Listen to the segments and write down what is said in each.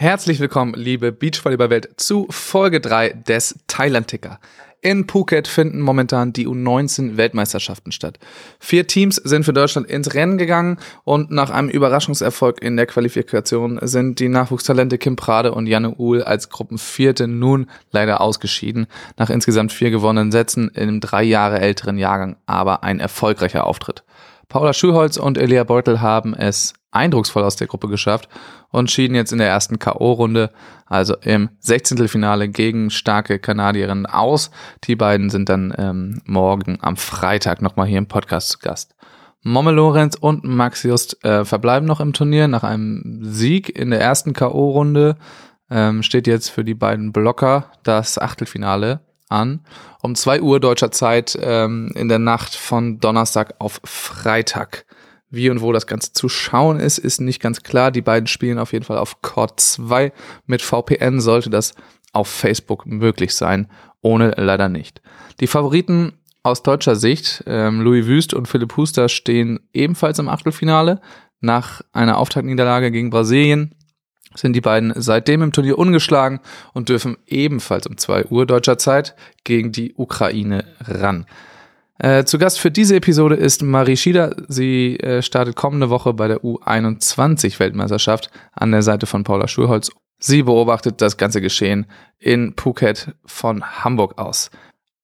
Herzlich willkommen, liebe Beachvolleyball-Welt, zu Folge 3 des Thailand-Ticker. In Phuket finden momentan die U19-Weltmeisterschaften statt. Vier Teams sind für Deutschland ins Rennen gegangen und nach einem Überraschungserfolg in der Qualifikation sind die Nachwuchstalente Kim Prade und Janne Uhl als Gruppenvierte nun leider ausgeschieden. Nach insgesamt vier gewonnenen Sätzen im drei Jahre älteren Jahrgang, aber ein erfolgreicher Auftritt. Paula Schulholz und Elia Beutel haben es eindrucksvoll aus der Gruppe geschafft und schieden jetzt in der ersten K.O.-Runde, also im 16. Finale gegen starke Kanadierinnen aus. Die beiden sind dann ähm, morgen am Freitag nochmal hier im Podcast zu Gast. Momme Lorenz und Max Just äh, verbleiben noch im Turnier nach einem Sieg in der ersten K.O.-Runde. Ähm, steht jetzt für die beiden Blocker das Achtelfinale an. Um zwei Uhr deutscher Zeit ähm, in der Nacht von Donnerstag auf Freitag. Wie und wo das Ganze zu schauen ist, ist nicht ganz klar. Die beiden spielen auf jeden Fall auf Cord 2. Mit VPN sollte das auf Facebook möglich sein. Ohne leider nicht. Die Favoriten aus deutscher Sicht, ähm, Louis Wüst und Philipp Huster, stehen ebenfalls im Achtelfinale. Nach einer Auftaktniederlage gegen Brasilien sind die beiden seitdem im Turnier ungeschlagen und dürfen ebenfalls um 2 Uhr deutscher Zeit gegen die Ukraine ran. Äh, zu Gast für diese Episode ist Marie Schieder. Sie äh, startet kommende Woche bei der U21-Weltmeisterschaft an der Seite von Paula Schulholz. Sie beobachtet das ganze Geschehen in Phuket von Hamburg aus.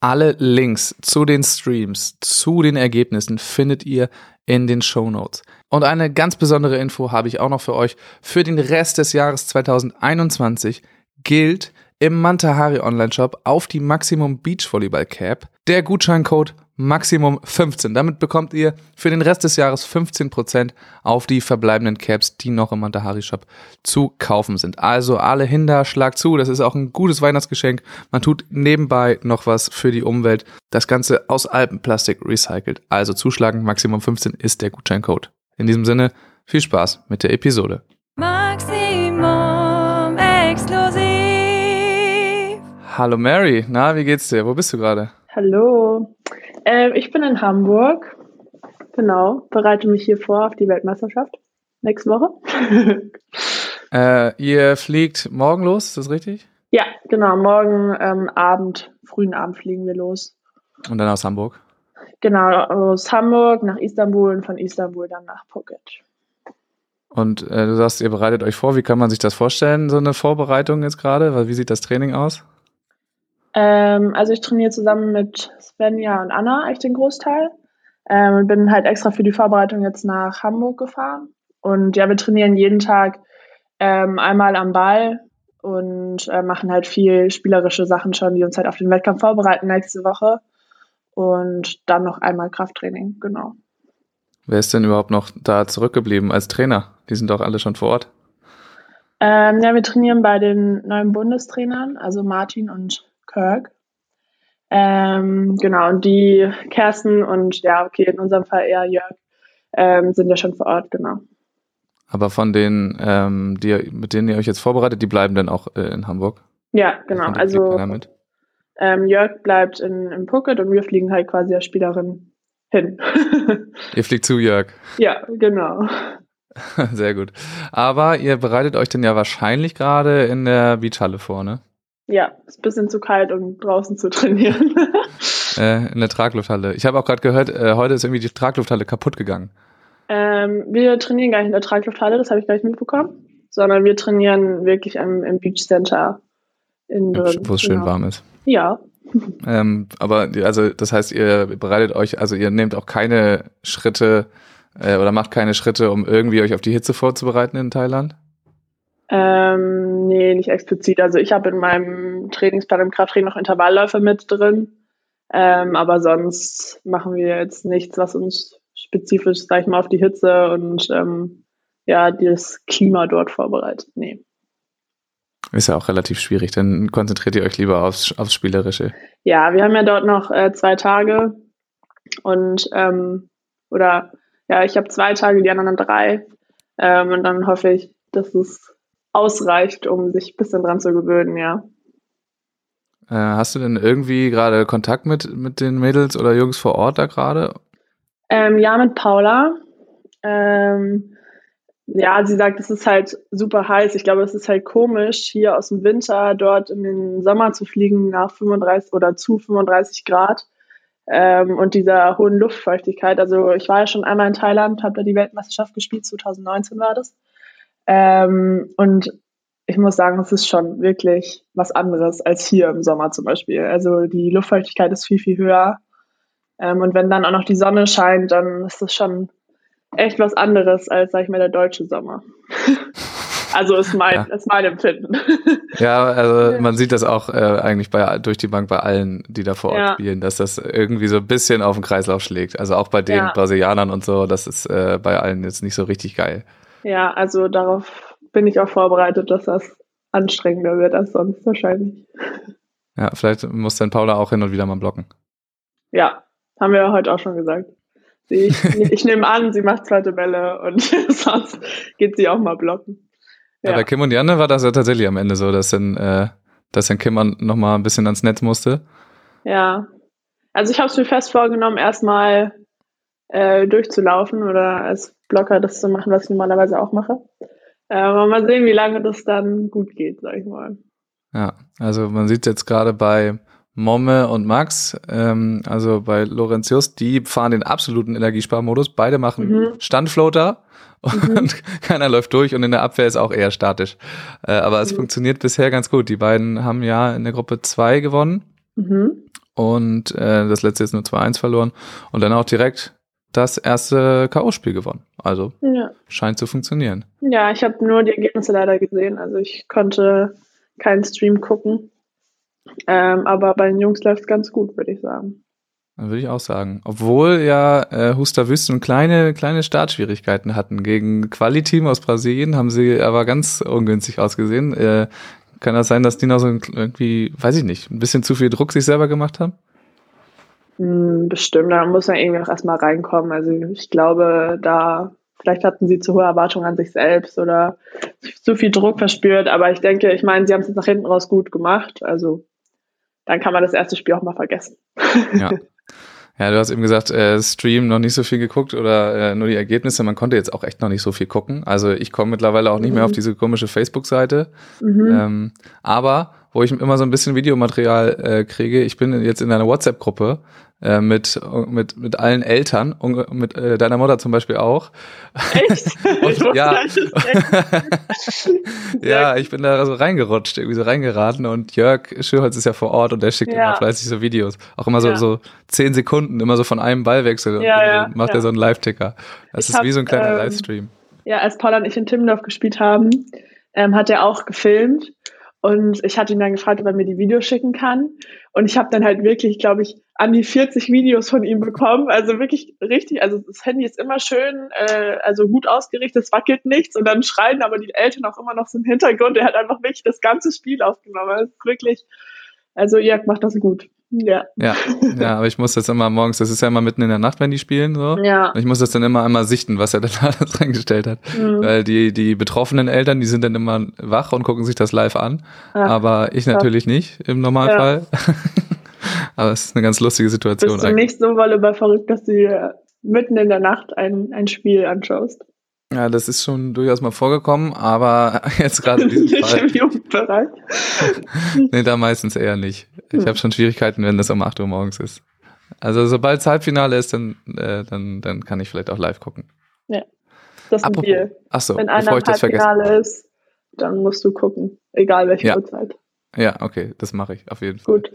Alle Links zu den Streams, zu den Ergebnissen findet ihr in den Show Notes. Und eine ganz besondere Info habe ich auch noch für euch. Für den Rest des Jahres 2021 gilt im Mantahari Online Shop auf die Maximum Beach Volleyball Cap der Gutscheincode Maximum 15. Damit bekommt ihr für den Rest des Jahres 15% auf die verbleibenden Caps, die noch im Mantahari Shop zu kaufen sind. Also alle Hinder, schlag zu. Das ist auch ein gutes Weihnachtsgeschenk. Man tut nebenbei noch was für die Umwelt. Das Ganze aus Alpenplastik recycelt. Also zuschlagen. Maximum 15 ist der Gutscheincode. In diesem Sinne, viel Spaß mit der Episode. Maximum exklusiv. Hallo Mary, na, wie geht's dir? Wo bist du gerade? Hallo. Ähm, ich bin in Hamburg. Genau, bereite mich hier vor auf die Weltmeisterschaft. Nächste Woche. äh, ihr fliegt morgen los, ist das richtig? Ja, genau. Morgen ähm, Abend, frühen Abend fliegen wir los. Und dann aus Hamburg? Genau, aus Hamburg nach Istanbul und von Istanbul dann nach Phuket. Und äh, du sagst, ihr bereitet euch vor. Wie kann man sich das vorstellen, so eine Vorbereitung jetzt gerade? Wie sieht das Training aus? Ähm, also ich trainiere zusammen mit Svenja und Anna eigentlich den Großteil. Ähm, bin halt extra für die Vorbereitung jetzt nach Hamburg gefahren. Und ja, wir trainieren jeden Tag ähm, einmal am Ball und äh, machen halt viel spielerische Sachen schon, die uns halt auf den Wettkampf vorbereiten nächste Woche. Und dann noch einmal Krafttraining, genau. Wer ist denn überhaupt noch da zurückgeblieben als Trainer? Die sind doch alle schon vor Ort. Ähm, ja, wir trainieren bei den neuen Bundestrainern, also Martin und Kirk. Ähm, genau, und die Kersten und ja, okay, in unserem Fall eher Jörg, ähm, sind ja schon vor Ort, genau. Aber von denen, ähm, die, mit denen ihr euch jetzt vorbereitet, die bleiben dann auch äh, in Hamburg? Ja, genau. Also ähm, Jörg bleibt in, in Phuket und wir fliegen halt quasi als Spielerin hin. ihr fliegt zu Jörg. Ja, genau. Sehr gut. Aber ihr bereitet euch dann ja wahrscheinlich gerade in der Beachhalle vor, ne? Ja, ist ein bisschen zu kalt, um draußen zu trainieren. äh, in der Traglufthalle. Ich habe auch gerade gehört, äh, heute ist irgendwie die Traglufthalle kaputt gegangen. Ähm, wir trainieren gar nicht in der Traglufthalle, das habe ich gar nicht mitbekommen, sondern wir trainieren wirklich im, im Beach Center. In Wo es genau. schön warm ist. Ja. ähm, aber also das heißt, ihr bereitet euch, also ihr nehmt auch keine Schritte äh, oder macht keine Schritte, um irgendwie euch auf die Hitze vorzubereiten in Thailand? Ähm, nee, nicht explizit. Also ich habe in meinem Trainingsplan im Krafttraining noch Intervallläufe mit drin. Ähm, aber sonst machen wir jetzt nichts, was uns spezifisch, sag ich mal, auf die Hitze und ähm, ja, das Klima dort vorbereitet. Nee. Ist ja auch relativ schwierig, dann konzentriert ihr euch lieber aufs, aufs Spielerische. Ja, wir haben ja dort noch äh, zwei Tage und ähm, oder ja, ich habe zwei Tage, die anderen drei. Ähm, und dann hoffe ich, dass es ausreicht, um sich ein bisschen dran zu gewöhnen, ja. Äh, hast du denn irgendwie gerade Kontakt mit, mit den Mädels oder Jungs vor Ort da gerade? Ähm, ja, mit Paula. Ähm, Ja, sie sagt, es ist halt super heiß. Ich glaube, es ist halt komisch, hier aus dem Winter dort in den Sommer zu fliegen nach 35 oder zu 35 Grad ähm, und dieser hohen Luftfeuchtigkeit. Also ich war ja schon einmal in Thailand, habe da die Weltmeisterschaft gespielt, 2019 war das. Ähm, und ich muss sagen, es ist schon wirklich was anderes als hier im Sommer zum Beispiel. Also die Luftfeuchtigkeit ist viel, viel höher. Ähm, und wenn dann auch noch die Sonne scheint, dann ist das schon echt was anderes als, sag ich mal, der deutsche Sommer. also ist mein, ja. ist mein Empfinden. Ja, also man sieht das auch äh, eigentlich bei, durch die Bank bei allen, die da vor Ort ja. spielen, dass das irgendwie so ein bisschen auf den Kreislauf schlägt. Also auch bei den ja. Brasilianern und so, das ist äh, bei allen jetzt nicht so richtig geil. Ja, also darauf bin ich auch vorbereitet, dass das anstrengender wird als sonst wahrscheinlich. Ja, vielleicht muss dann Paula auch hin und wieder mal blocken. Ja, haben wir heute auch schon gesagt. Sie, ich, nehme an, sie macht zweite Bälle und sonst geht sie auch mal blocken. Ja. ja. bei Kim und Janne war das ja tatsächlich am Ende so, dass dann, äh, dass dann Kim noch mal ein bisschen ans Netz musste. Ja. Also ich habe es mir fest vorgenommen, erstmal äh, durchzulaufen oder als Blocker das zu machen, was ich normalerweise auch mache. Äh, aber mal sehen, wie lange das dann gut geht, sag ich mal. Ja, also man sieht jetzt gerade bei Momme und Max, ähm, also bei Laurentius, die fahren den absoluten Energiesparmodus. Beide machen mhm. Standfloater und mhm. keiner läuft durch und in der Abwehr ist auch eher statisch. Äh, aber es mhm. funktioniert bisher ganz gut. Die beiden haben ja in der Gruppe 2 gewonnen mhm. und äh, das letzte ist nur 2-1 verloren und dann auch direkt das erste K.O.-Spiel gewonnen. Also ja. scheint zu funktionieren. Ja, ich habe nur die Ergebnisse leider gesehen. Also ich konnte keinen Stream gucken. Ähm, aber bei den Jungs läuft es ganz gut, würde ich sagen. Würde ich auch sagen. Obwohl ja äh, Huster Wüsten kleine, kleine Startschwierigkeiten hatten. Gegen Quali-Team aus Brasilien haben sie aber ganz ungünstig ausgesehen. Äh, kann das sein, dass die noch so irgendwie, weiß ich nicht, ein bisschen zu viel Druck sich selber gemacht haben? Hm, bestimmt, da muss man irgendwie noch erstmal reinkommen. Also ich glaube, da vielleicht hatten sie zu hohe Erwartungen an sich selbst oder zu viel Druck verspürt. Aber ich denke, ich meine, sie haben es jetzt nach hinten raus gut gemacht. Also dann kann man das erste Spiel auch mal vergessen. Ja. Ja, du hast eben gesagt, äh, Stream noch nicht so viel geguckt oder äh, nur die Ergebnisse. Man konnte jetzt auch echt noch nicht so viel gucken. Also ich komme mittlerweile auch nicht mhm. mehr auf diese komische Facebook-Seite. Mhm. Ähm, aber wo ich immer so ein bisschen Videomaterial äh, kriege, ich bin jetzt in einer WhatsApp-Gruppe äh, mit, mit, mit allen Eltern und mit äh, deiner Mutter zum Beispiel auch. Echt? und, ja. ja, ich bin da so reingerutscht, irgendwie so reingeraten und Jörg Schürholz ist ja vor Ort und der schickt ja. immer fleißig so Videos. Auch immer so, ja. so zehn Sekunden, immer so von einem Ballwechsel ja, ja, macht er so einen Live-Ticker. Das ich ist hab, wie so ein kleiner ähm, Livestream. Ja, als Paul und ich in Timmendorf gespielt haben, ähm, hat er auch gefilmt und ich hatte ihn dann gefragt, ob er mir die Videos schicken kann. Und ich habe dann halt wirklich, glaube ich, an die 40 Videos von ihm bekommen. Also wirklich richtig, also das Handy ist immer schön, äh, also gut ausgerichtet, es wackelt nichts und dann schreien aber die Eltern auch immer noch so im Hintergrund. Er hat einfach wirklich das ganze Spiel aufgenommen. Also wirklich, also Jörg macht das gut. Ja. ja. Ja, aber ich muss das immer morgens, das ist ja immer mitten in der Nacht, wenn die spielen, so. Ja. Und ich muss das dann immer einmal sichten, was er dann alles reingestellt hat. Mhm. Weil die, die betroffenen Eltern, die sind dann immer wach und gucken sich das live an. Ach, aber ich natürlich ja. nicht im Normalfall. Ja. aber es ist eine ganz lustige Situation. Bist du eigentlich. nicht so voll verrückt, dass du dir mitten in der Nacht ein, ein Spiel anschaust? Ja, das ist schon durchaus mal vorgekommen, aber jetzt gerade in diesem Fall. Im Jugendbereich? nee, da meistens eher nicht. Ich hm. habe schon Schwierigkeiten, wenn das um 8 Uhr morgens ist. Also sobald es Halbfinale ist, dann, äh, dann, dann kann ich vielleicht auch live gucken. Ja, das ist ein Deal. Achso, wenn einer bevor ich das Halbfinale ist, dann musst du gucken, egal welche ja. Uhrzeit. Ja, okay, das mache ich auf jeden Fall. Gut.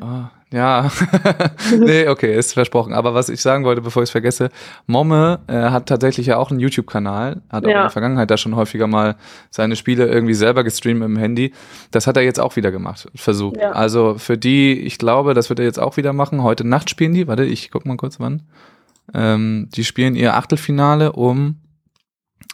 Oh, ja, nee, okay, ist versprochen. Aber was ich sagen wollte, bevor ich es vergesse, Momme äh, hat tatsächlich ja auch einen YouTube-Kanal, hat auch ja. in der Vergangenheit da schon häufiger mal seine Spiele irgendwie selber gestreamt im Handy. Das hat er jetzt auch wieder gemacht, versucht. Ja. Also für die, ich glaube, das wird er jetzt auch wieder machen. Heute Nacht spielen die, warte, ich guck mal kurz wann. Ähm, die spielen ihr Achtelfinale um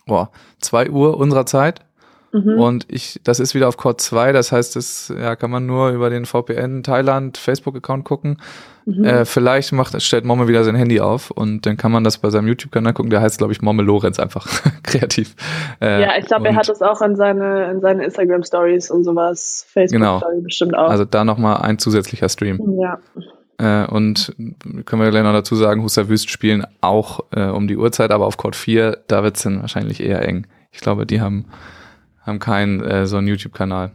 boah, 2 Uhr unserer Zeit. Mhm. Und ich, das ist wieder auf Core 2, das heißt, das ja, kann man nur über den VPN Thailand Facebook-Account gucken. Mhm. Äh, vielleicht macht, stellt Momme wieder sein Handy auf und dann kann man das bei seinem YouTube-Kanal gucken. Der heißt, glaube ich, Momme Lorenz einfach kreativ. Äh, ja, ich glaube, er hat das auch in seine, in seine Instagram-Stories und sowas, Facebook-Story genau. bestimmt auch. Also da nochmal ein zusätzlicher Stream. Ja. Äh, und können wir gleich noch dazu sagen, Huster Wüst spielen auch äh, um die Uhrzeit, aber auf Court 4, da wird's dann wahrscheinlich eher eng. Ich glaube, die haben, haben keinen äh, so einen YouTube-Kanal.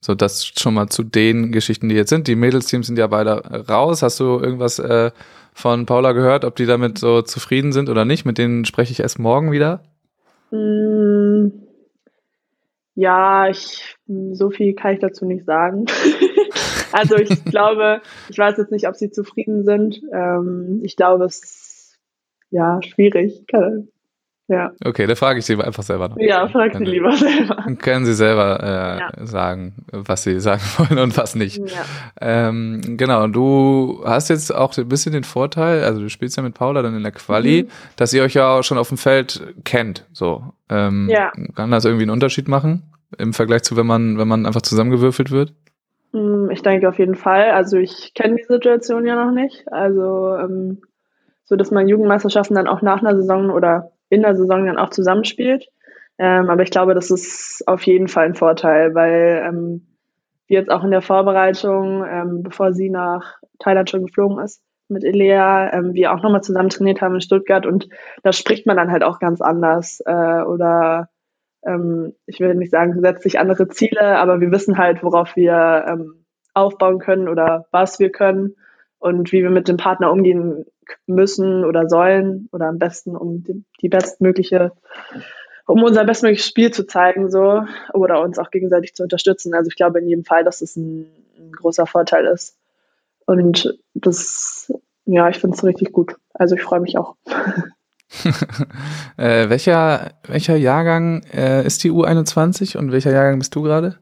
So, das schon mal zu den Geschichten, die jetzt sind. Die Mädelsteams sind ja beide raus. Hast du irgendwas äh, von Paula gehört, ob die damit so zufrieden sind oder nicht? Mit denen spreche ich erst morgen wieder. Mm, ja, ich, so viel kann ich dazu nicht sagen. also ich glaube, ich weiß jetzt nicht, ob sie zufrieden sind. Ähm, ich glaube, es ist ja schwierig. Ja. Okay, da frage ich Sie einfach selber noch. Ja, frag Sie lieber selber. Dann können Sie selber äh, ja. sagen, was Sie sagen wollen und was nicht. Ja. Ähm, genau, und du hast jetzt auch ein bisschen den Vorteil, also du spielst ja mit Paula dann in der Quali, mhm. dass ihr euch ja auch schon auf dem Feld kennt. So. Ähm, ja. Kann das irgendwie einen Unterschied machen im Vergleich zu, wenn man, wenn man einfach zusammengewürfelt wird? Mm, ich denke auf jeden Fall. Also ich kenne die Situation ja noch nicht. Also ähm, so, dass man Jugendmeisterschaften dann auch nach einer Saison oder in der Saison dann auch zusammenspielt. Ähm, aber ich glaube, das ist auf jeden Fall ein Vorteil, weil ähm, wir jetzt auch in der Vorbereitung, ähm, bevor sie nach Thailand schon geflogen ist, mit Elea, ähm, wir auch nochmal zusammen trainiert haben in Stuttgart und da spricht man dann halt auch ganz anders äh, oder ähm, ich will nicht sagen, setzt sich andere Ziele, aber wir wissen halt, worauf wir ähm, aufbauen können oder was wir können und wie wir mit dem Partner umgehen müssen oder sollen oder am besten, um die, die bestmögliche, um unser bestmögliches Spiel zu zeigen, so oder uns auch gegenseitig zu unterstützen. Also ich glaube in jedem Fall, dass es ein, ein großer Vorteil ist. Und das, ja, ich finde es richtig gut. Also ich freue mich auch. äh, welcher, welcher Jahrgang äh, ist die U21 und welcher Jahrgang bist du gerade?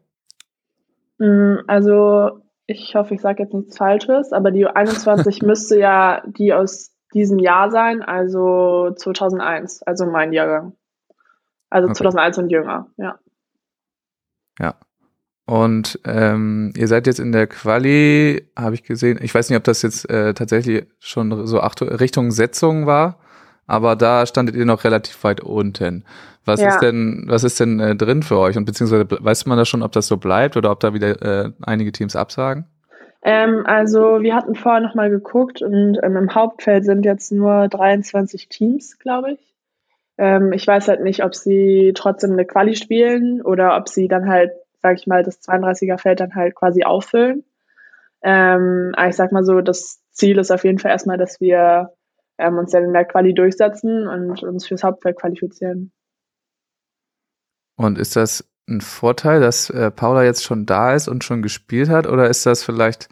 Mm, also ich hoffe, ich sage jetzt nichts Falsches, aber die 21 müsste ja die aus diesem Jahr sein, also 2001, also mein Jahrgang. Also okay. 2001 und jünger, ja. Ja. Und ähm, ihr seid jetzt in der Quali, habe ich gesehen. Ich weiß nicht, ob das jetzt äh, tatsächlich schon so Richtung Setzung war, aber da standet ihr noch relativ weit unten. Was ja. ist denn, was ist denn äh, drin für euch? Und beziehungsweise weiß man da schon, ob das so bleibt oder ob da wieder äh, einige Teams absagen? Ähm, also wir hatten vorher nochmal geguckt und ähm, im Hauptfeld sind jetzt nur 23 Teams, glaube ich. Ähm, ich weiß halt nicht, ob sie trotzdem eine Quali spielen oder ob sie dann halt, sag ich mal, das 32er Feld dann halt quasi auffüllen. Ähm, aber ich sag mal so, das Ziel ist auf jeden Fall erstmal, dass wir ähm, uns dann in der Quali durchsetzen und uns fürs Hauptfeld qualifizieren. Und ist das ein Vorteil, dass äh, Paula jetzt schon da ist und schon gespielt hat? Oder ist das vielleicht,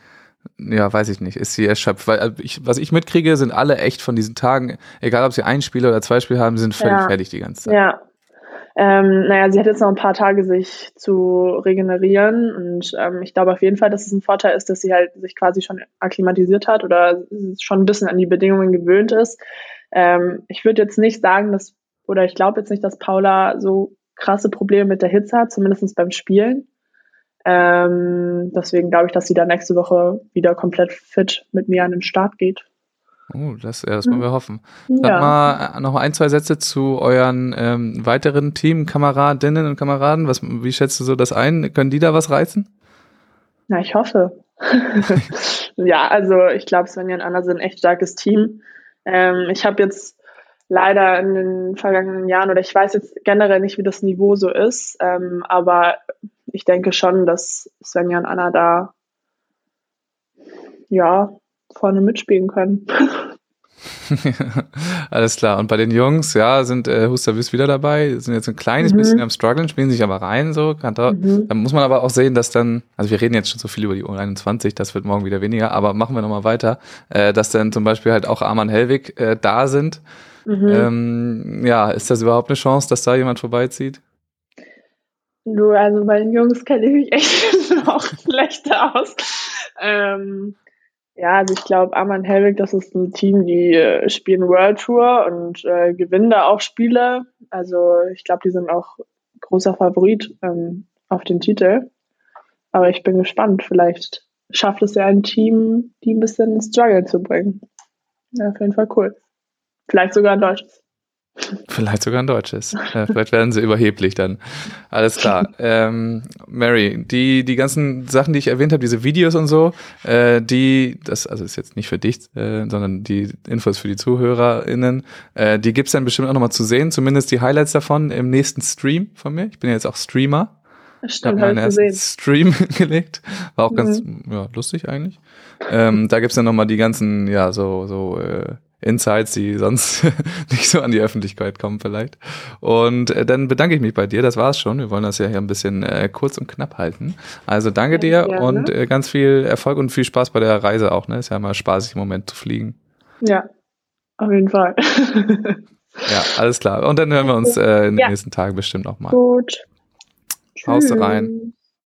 ja, weiß ich nicht, ist sie erschöpft? Weil also ich, was ich mitkriege, sind alle echt von diesen Tagen, egal ob sie ein Spiel oder zwei Spiele haben, sind völlig ja. fertig die ganze Zeit. Ja. Ähm, naja, sie hat jetzt noch ein paar Tage, sich zu regenerieren und ähm, ich glaube auf jeden Fall, dass es ein Vorteil ist, dass sie halt sich quasi schon akklimatisiert hat oder schon ein bisschen an die Bedingungen gewöhnt ist. Ähm, ich würde jetzt nicht sagen, dass, oder ich glaube jetzt nicht, dass Paula so krasse Probleme mit der Hitze hat, zumindest beim Spielen. Ähm, deswegen glaube ich, dass sie da nächste Woche wieder komplett fit mit mir an den Start geht. Oh, das, ja, das wollen wir hoffen. Sag ja. mal äh, noch ein, zwei Sätze zu euren ähm, weiteren Teamkameradinnen und Kameraden. Was, wie schätzt du so das ein? Können die da was reißen? Na, ich hoffe. ja, also ich glaube, Svenja und Anna sind ein echt starkes Team. Ähm, ich habe jetzt leider in den vergangenen Jahren oder ich weiß jetzt generell nicht, wie das Niveau so ist, ähm, aber ich denke schon, dass Svenja und Anna da ja vorne mitspielen können. Alles klar. Und bei den Jungs, ja, sind äh, Husterwüst wieder dabei, sind jetzt ein kleines mhm. bisschen am struggeln, spielen sich aber rein so. Mhm. Da muss man aber auch sehen, dass dann, also wir reden jetzt schon so viel über die U21, das wird morgen wieder weniger, aber machen wir nochmal weiter, äh, dass dann zum Beispiel halt auch Arman Hellwig äh, da sind Mhm. Ähm, ja, ist das überhaupt eine Chance, dass da jemand vorbeizieht? Du, also bei den Jungs kenne ich mich echt noch schlechter aus. Ähm, ja, also ich glaube, Arman Helwig, das ist ein Team, die äh, spielen World Tour und äh, gewinnen da auch Spiele. Also ich glaube, die sind auch großer Favorit ähm, auf den Titel. Aber ich bin gespannt. Vielleicht schafft es ja ein Team, die ein bisschen Struggle zu bringen. Ja, auf jeden Fall cool. Vielleicht sogar ein deutsches. Vielleicht sogar ein deutsches. Vielleicht werden sie überheblich dann. Alles klar. Ähm, Mary, die, die ganzen Sachen, die ich erwähnt habe, diese Videos und so, äh, die, das also ist jetzt nicht für dich, äh, sondern die Infos für die ZuhörerInnen, äh, die gibt's dann bestimmt auch nochmal zu sehen, zumindest die Highlights davon im nächsten Stream von mir. Ich bin ja jetzt auch Streamer. Stimmt, ich habe meinen ersten Stream gelegt. War auch ganz Mhm. ja, lustig eigentlich. Ähm, da gibt's dann nochmal die ganzen, ja, so, so äh, Insights, die sonst nicht so an die Öffentlichkeit kommen vielleicht. Und äh, dann bedanke ich mich bei dir, das war's schon. Wir wollen das ja hier ein bisschen äh, kurz und knapp halten. Also danke Ja, dir gerne. und äh, ganz viel Erfolg und viel Spaß bei der Reise auch. Ne? Ist ja mal spaßig im Moment zu fliegen. Ja, auf jeden Fall. Ja, alles klar. Und dann hören wir uns äh, in den Ja. nächsten Tagen bestimmt noch mal. Gut. Haust rein. Tschüss.